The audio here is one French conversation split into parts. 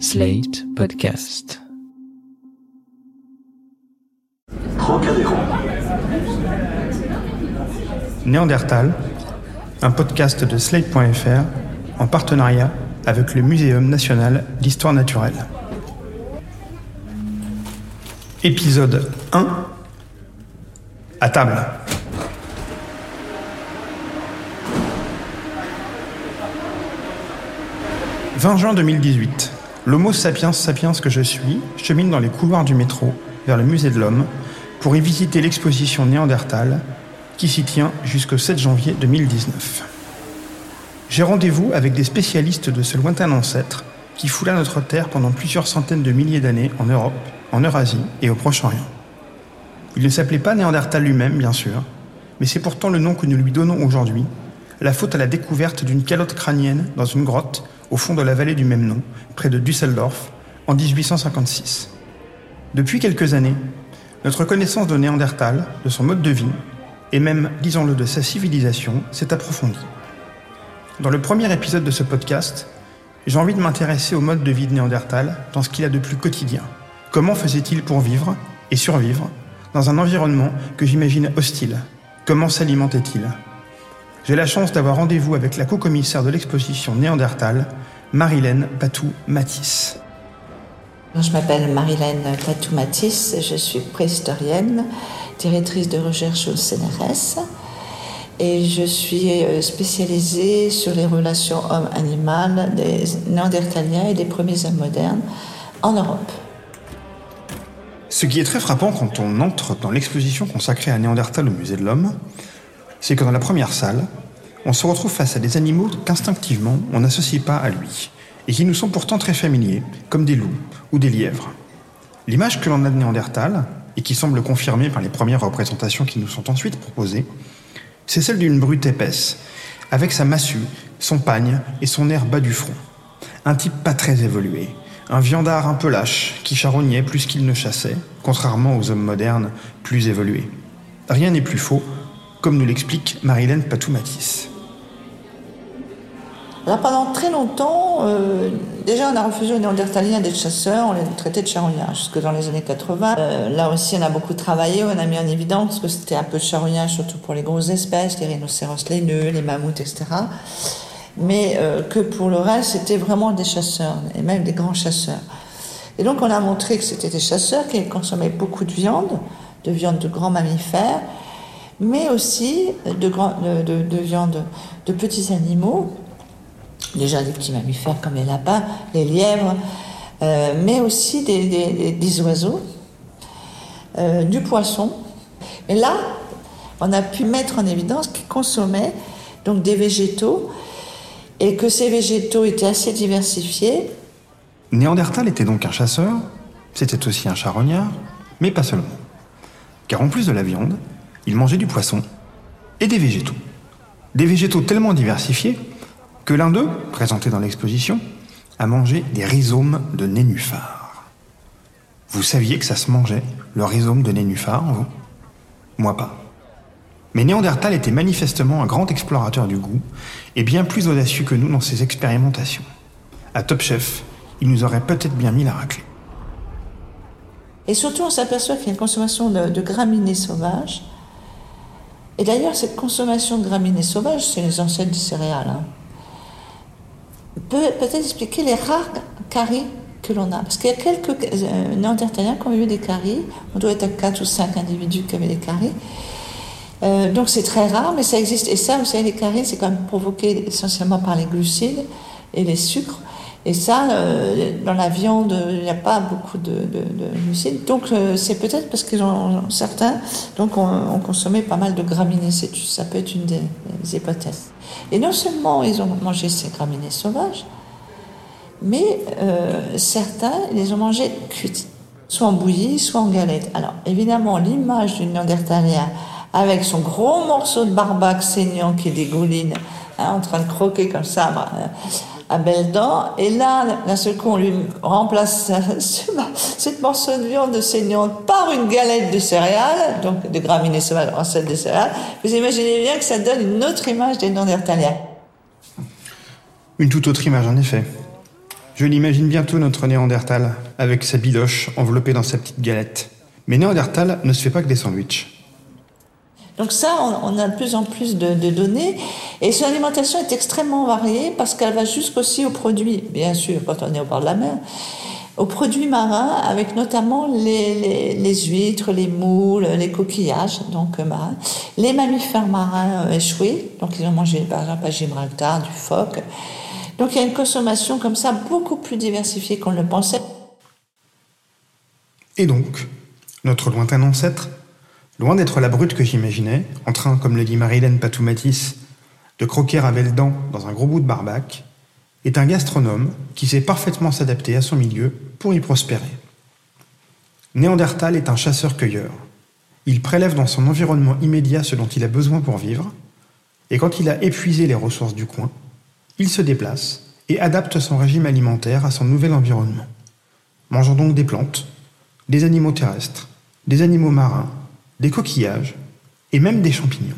Slate Podcast. Néandertal, un podcast de Slate.fr en partenariat avec le Muséum national d'histoire naturelle. Épisode 1 À table. 20 juin 2018. L'Homo sapiens sapiens que je suis chemine dans les couloirs du métro vers le musée de l'homme pour y visiter l'exposition Néandertal qui s'y tient jusqu'au 7 janvier 2019. J'ai rendez-vous avec des spécialistes de ce lointain ancêtre qui foula notre Terre pendant plusieurs centaines de milliers d'années en Europe, en Eurasie et au Proche-Orient. Il ne s'appelait pas Néandertal lui-même, bien sûr, mais c'est pourtant le nom que nous lui donnons aujourd'hui, la faute à la découverte d'une calotte crânienne dans une grotte au fond de la vallée du même nom, près de Düsseldorf, en 1856. Depuis quelques années, notre connaissance de Néandertal, de son mode de vie, et même, disons-le, de sa civilisation, s'est approfondie. Dans le premier épisode de ce podcast, j'ai envie de m'intéresser au mode de vie de Néandertal dans ce qu'il a de plus quotidien. Comment faisait-il pour vivre et survivre dans un environnement que j'imagine hostile? Comment s'alimentait-il? J'ai la chance d'avoir rendez-vous avec la co-commissaire de l'exposition Néandertal, Marilène Patou-Matisse. Je m'appelle Marilène Patou-Matisse, je suis préhistorienne, directrice de recherche au CNRS et je suis euh, spécialisée sur les relations homme-animal des Néandertaliens et des premiers hommes modernes en Europe. Ce qui est très frappant quand on entre dans l'exposition consacrée à Néandertal au Musée de l'Homme, c'est que dans la première salle, on se retrouve face à des animaux qu'instinctivement on n'associe pas à lui, et qui nous sont pourtant très familiers, comme des loups ou des lièvres. L'image que l'on a de Néandertal, et qui semble confirmée par les premières représentations qui nous sont ensuite proposées, c'est celle d'une brute épaisse, avec sa massue, son pagne et son air bas du front. Un type pas très évolué, un viandard un peu lâche, qui charognait plus qu'il ne chassait, contrairement aux hommes modernes plus évolués. Rien n'est plus faux, comme nous l'explique Marilène Patou-Matisse. Alors pendant très longtemps, euh, déjà on a refusé aux Néandertaliens d'être chasseurs, on les traitait de charognards jusque dans les années 80. Euh, là aussi on a beaucoup travaillé, on a mis en évidence que c'était un peu charognage surtout pour les grosses espèces, les rhinocéros laineux, les mammouths, etc. Mais euh, que pour le reste c'était vraiment des chasseurs, et même des grands chasseurs. Et donc on a montré que c'était des chasseurs qui consommaient beaucoup de viande, de viande de grands mammifères, mais aussi de, de, de viande de petits animaux déjà des petits mammifères comme les lapins, les lièvres, euh, mais aussi des, oiseaux, euh, du poisson. Et là, on a pu mettre en évidence qu'ils consommaient donc des végétaux et que ces végétaux étaient assez diversifiés. Néandertal était donc un chasseur, c'était aussi un charognard, mais pas seulement. Car en plus de la viande, il mangeait du poisson et des végétaux. Des végétaux tellement diversifiés que l'un d'eux, présenté dans l'exposition, a mangé des rhizomes de nénuphar. Vous saviez que ça se mangeait, le rhizome de nénuphar, vous? Moi pas. Mais Néandertal était manifestement un grand explorateur du goût et bien plus audacieux que nous dans ses expérimentations. À Top Chef, il nous aurait peut-être bien mis la raclée. Et surtout, on s'aperçoit qu'il y a une consommation de, graminées sauvages. Et d'ailleurs, cette consommation de graminées sauvages, c'est les ancêtres des céréales. Hein peut peut-être expliquer les rares caries que l'on a. Parce qu'il y a quelques euh, Néandertaliens qui ont eu des caries. On doit être à 4 ou 5 individus qui avaient des caries. Euh, donc c'est très rare, mais ça existe. Et ça, vous savez, les caries, c'est quand même provoqué essentiellement par les glucides et les sucres. Et ça, euh, dans la viande, il n'y a pas beaucoup de, glucides. Donc c'est peut-être parce que certains donc, ont, consommé pas mal de graminées. Ça peut être une des hypothèses. Et non seulement ils ont mangé ces graminées sauvages, mais euh, certains les ont mangées cuites, soit en bouillie, soit en galette. Alors évidemment, l'image du Néandertalien avec son gros morceau de barbac saignant qui dégouline, hein, en train de croquer comme ça, bah, à dents. Et là, d'un seul coup, on lui remplace cette morceau de viande saignante par une galette de céréales, donc de graminées sauvages en celle de céréales. Vous imaginez bien que ça donne une autre image des Néandertaliens. Une toute autre image, en effet. Je l'imagine bientôt notre Néandertal, avec sa biloche enveloppée dans sa petite galette. Mais Néandertal ne se fait pas que des sandwichs. Donc ça, on, a de plus en plus de, données. Et son alimentation est extrêmement variée parce qu'elle va jusqu'aussi aux produits, bien sûr, quand on est au bord de la mer, aux produits marins, avec notamment les, les, huîtres, les moules, les coquillages, donc euh, marins, les mammifères marins euh, échoués, donc ils ont mangé par exemple à Gibraltar du phoque. Donc il y a une consommation comme ça beaucoup plus diversifiée qu'on le pensait. Et donc, notre lointain ancêtre Loin d'être la brute que j'imaginais, en train, comme le dit Marilène Patoumatis, de croquer à belles dents dans un gros bout de barbac, est un gastronome qui sait parfaitement s'adapter à son milieu pour y prospérer. Néandertal est un chasseur-cueilleur. Il prélève dans son environnement immédiat ce dont il a besoin pour vivre, et quand il a épuisé les ressources du coin, il se déplace et adapte son régime alimentaire à son nouvel environnement, mangeant donc des plantes, des animaux terrestres, des animaux marins, des coquillages et même des champignons.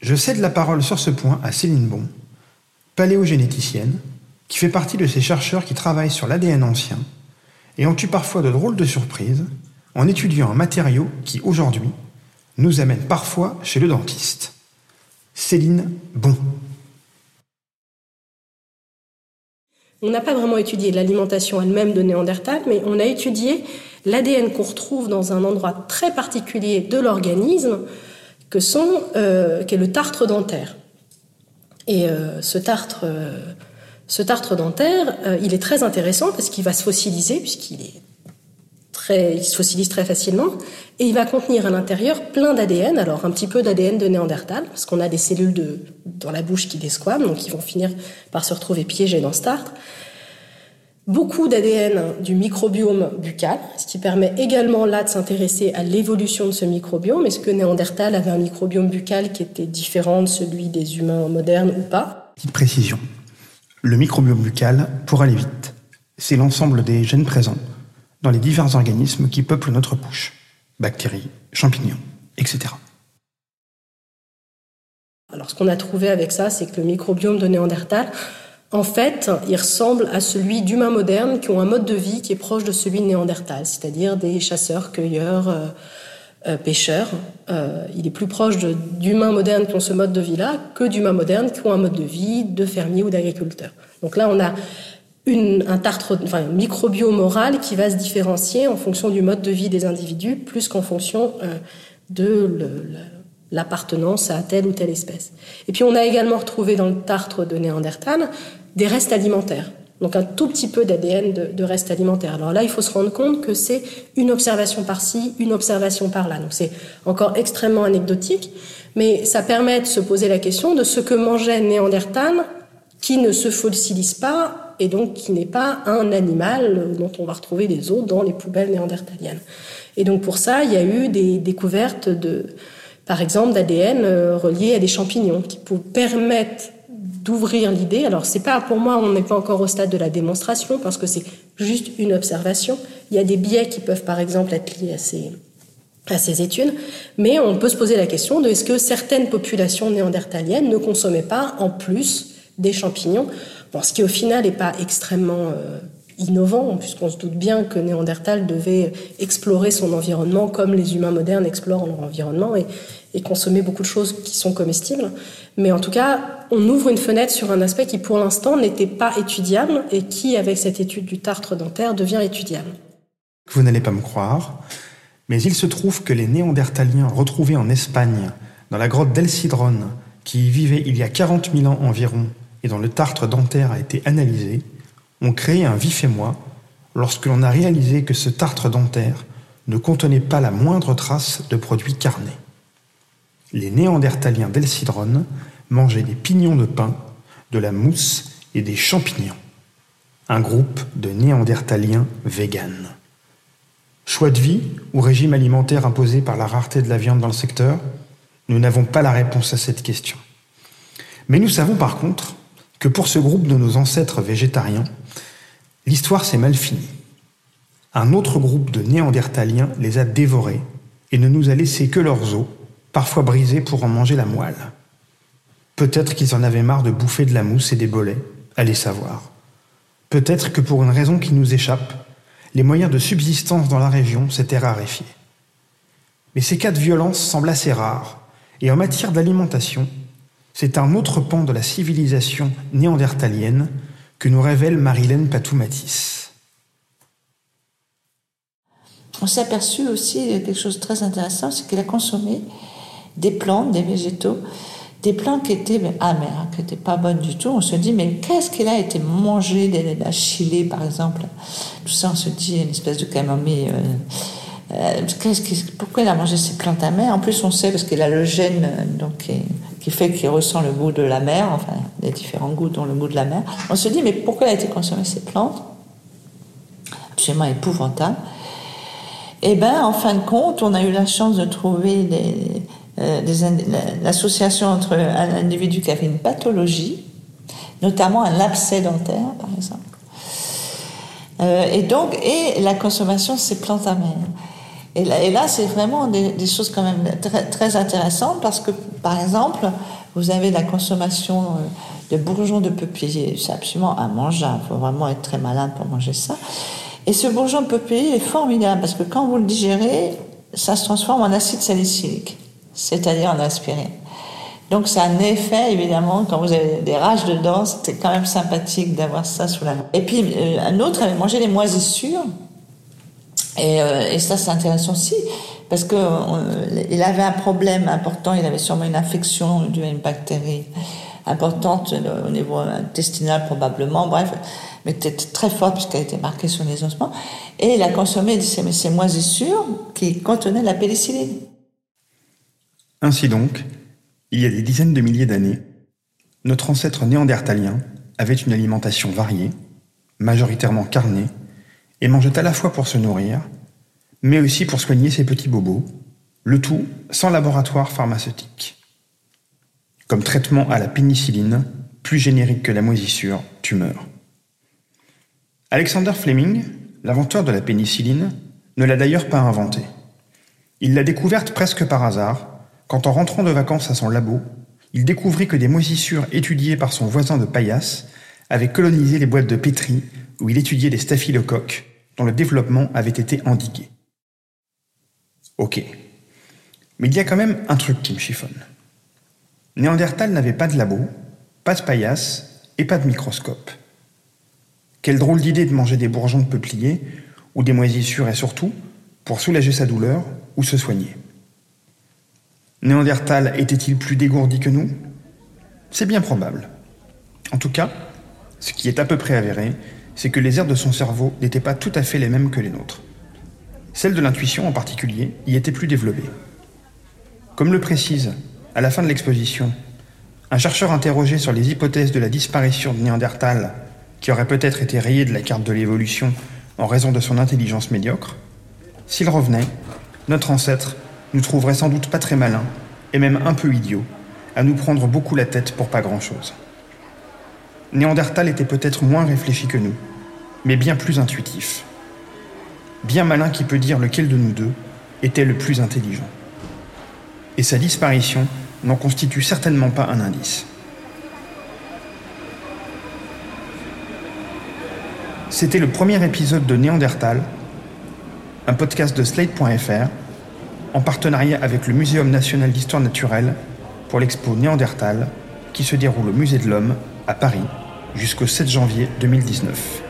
Je cède la parole sur ce point à Céline Bon, paléogénéticienne, qui fait partie de ces chercheurs qui travaillent sur l'ADN ancien et ont eu parfois de drôles de surprises en étudiant un matériau qui, aujourd'hui, nous amène parfois chez le dentiste. Céline Bon. On n'a pas vraiment étudié l'alimentation elle-même de Néandertal, mais on a étudié l'ADN qu'on retrouve dans un endroit très particulier de l'organisme, que sont, euh, qui est le tartre dentaire. Et euh, ce tartre, euh, ce tartre dentaire, il est très intéressant parce qu'il va se fossiliser, puisqu'il est très, il se fossilise très facilement, et il va contenir à l'intérieur plein d'ADN, alors un petit peu d'ADN de Néandertal, parce qu'on a des cellules de, dans la bouche qui desquament, donc ils vont finir par se retrouver piégés dans ce tartre beaucoup d'ADN du microbiome buccal, ce qui permet également là de s'intéresser à l'évolution de ce microbiome. Est-ce que Néandertal avait un microbiome buccal qui était différent de celui des humains modernes ou pas? Petite précision. Le microbiome buccal, pour aller vite, c'est l'ensemble des gènes présents dans les divers organismes qui peuplent notre bouche. Bactéries, champignons, etc. Alors ce qu'on a trouvé avec ça, c'est que le microbiome de Néandertal en fait, il ressemble à celui d'humains modernes qui ont un mode de vie qui est proche de celui de Néandertal, c'est-à-dire des chasseurs, cueilleurs, euh, euh, pêcheurs. Euh, il est plus proche d'humains modernes qui ont ce mode de vie-là que d'humains modernes qui ont un mode de vie de fermier ou d'agriculteur. Donc là, on a un tartre, qui va se différencier en fonction du mode de vie des individus, plus qu'en fonction de l'appartenance à telle ou telle espèce. Et puis on a également retrouvé dans le tartre de Néandertal des restes alimentaires. Donc un tout petit peu d'ADN de, de, restes alimentaires. Alors là, il faut se rendre compte que c'est une observation par-ci, une observation par-là. Donc c'est encore extrêmement anecdotique, mais ça permet de se poser la question de ce que mangeait Néandertal qui ne se fossilise pas et donc qui n'est pas un animal dont on va retrouver des os dans les poubelles néandertaliennes. Et donc pour ça, il y a eu des découvertes de, par exemple, d'ADN euh, relié à des champignons qui permettent d'ouvrir l'idée. Alors, c'est pas pour moi, on n'est pas encore au stade de la démonstration parce que c'est juste une observation. Il y a des biais qui peuvent, par exemple, être liés à ces, études, mais on peut se poser la question de est-ce que certaines populations néandertaliennes ne consommaient pas en plus des champignons, bon, ce qui au final n'est pas extrêmement euh, innovant, puisqu'on se doute bien que Néandertal devait explorer son environnement comme les humains modernes explorent leur environnement et, consommer beaucoup de choses qui sont comestibles. Mais en tout cas, on ouvre une fenêtre sur un aspect qui pour l'instant n'était pas étudiable et qui, avec cette étude du tartre dentaire, devient étudiable. Vous n'allez pas me croire, mais il se trouve que les Néandertaliens retrouvés en Espagne, dans la grotte d'El Cidrone, qui y vivaient il y a 40 000 ans environ et dont le tartre dentaire a été analysé, ont créé un vif émoi lorsque l'on a réalisé que ce tartre dentaire ne contenait pas la moindre trace de produits carnés. Les néandertaliens d'Elcidron mangeaient des pignons de pain, de la mousse et des champignons. Un groupe de néandertaliens véganes. Choix de vie ou régime alimentaire imposé par la rareté de la viande dans le secteur? Nous n'avons pas la réponse à cette question. Mais nous savons par contre que pour ce groupe de nos ancêtres végétariens, l'histoire s'est mal finie. Un autre groupe de néandertaliens les a dévorés et ne nous a laissé que leurs os, parfois brisés pour en manger la moelle. Peut-être qu'ils en avaient marre de bouffer de la mousse et des bolets, Allez savoir. Peut-être que pour une raison qui nous échappe, les moyens de subsistance dans la région s'étaient raréfiés. Mais ces cas de violence semblent assez rares, et en matière d'alimentation, c'est un autre pan de la civilisation néandertalienne que nous révèle Marilène Patoumatis. On s'est aperçu aussi quelque chose de très intéressant, c'est qu'il a consommé des plantes, des végétaux, des plantes qui étaient amères, qui n'étaient pas bonnes du tout. On se dit, mais qu'est-ce qu'il a été mangé, de la chili par exemple? Tout ça, on se dit, une espèce de camomille. Euh, euh, pourquoi il a mangé ces plantes amères? En plus, on sait parce qu'il a le gène euh, donc, qui, fait qu'il ressent le goût de la mer, enfin, les différents goûts, dont le goût de la mer. On se dit, mais pourquoi il a été consommé ces plantes? Absolument épouvantable. Eh bien, en fin de compte, on a eu la chance de trouver euh, l'association entre un individu qui avait une pathologie, notamment un abcès dentaire, par exemple, et donc, et la consommation de ces plantes amères. Et là, c'est vraiment des, choses quand même très, intéressantes parce que, par exemple, vous avez la consommation euh, de bourgeons de peuplier. C'est absolument manger. Il faut vraiment être très malin pour manger ça. Et ce bourgeon de peuplier est formidable parce que quand vous le digérez, ça se transforme en acide salicylique, c'est-à-dire en aspirine. Donc, c'est un effet, évidemment, quand vous avez des rages de dents, c'est quand même sympathique d'avoir ça sous la main. Et puis, euh, un autre avait mangé les moisissures euh, et, ça, c'est intéressant aussi, parce qu'il il avait un problème important, il avait sûrement une infection due à une bactérie importante au niveau intestinal probablement, bref, mais était très forte puisqu'elle était marquée sur les ossements. Et il a consommé ces, ces moisissures qui contenaient la pénicilline. Ainsi donc, il y a des dizaines de milliers d'années, notre ancêtre néandertalien avait une alimentation variée, majoritairement carnée, et mangeait à la fois pour se nourrir, mais aussi pour soigner ses petits bobos, le tout sans laboratoire pharmaceutique. Comme traitement à la pénicilline, plus générique que la moisissure, tu meurs. Alexander Fleming, l'inventeur de la pénicilline, ne l'a d'ailleurs pas inventée. Il l'a découverte presque par hasard, quand en rentrant de vacances à son labo, il découvrit que des moisissures étudiées par son voisin de paillasse avaient colonisé les boîtes de pétri où il étudiait les staphylocoques dont le développement avait été endigué. Ok. Mais il y a quand même un truc qui me chiffonne. Néandertal n'avait pas de labo, pas de paillasse et pas de microscope. Quelle drôle d'idée de manger des bourgeons de peuplier ou des moisissures et surtout pour soulager sa douleur ou se soigner. Néandertal était-il plus dégourdi que nous? C'est bien probable. En tout cas, ce qui est à peu près avéré, c'est que les aires de son cerveau n'étaient pas tout à fait les mêmes que les nôtres. Celle de l'intuition en particulier y était plus développée. Comme le précise, à la fin de l'exposition, un chercheur interrogé sur les hypothèses de la disparition de Néandertal, qui aurait peut-être été rayé de la carte de l'évolution en raison de son intelligence médiocre, s'il revenait, notre ancêtre nous trouverait sans doute pas très malin, et même un peu idiot, à nous prendre beaucoup la tête pour pas grand-chose. Néandertal était peut-être moins réfléchi que nous, mais bien plus intuitif. Bien malin qui peut dire lequel de nous deux était le plus intelligent. Et sa disparition n'en constitue certainement pas un indice. C'était le premier épisode de Néandertal, un podcast de Slate.fr, en partenariat avec le Muséum national d'histoire naturelle pour l'expo Néandertal qui se déroule au Musée de l'Homme à Paris jusqu'au 7 janvier 2019.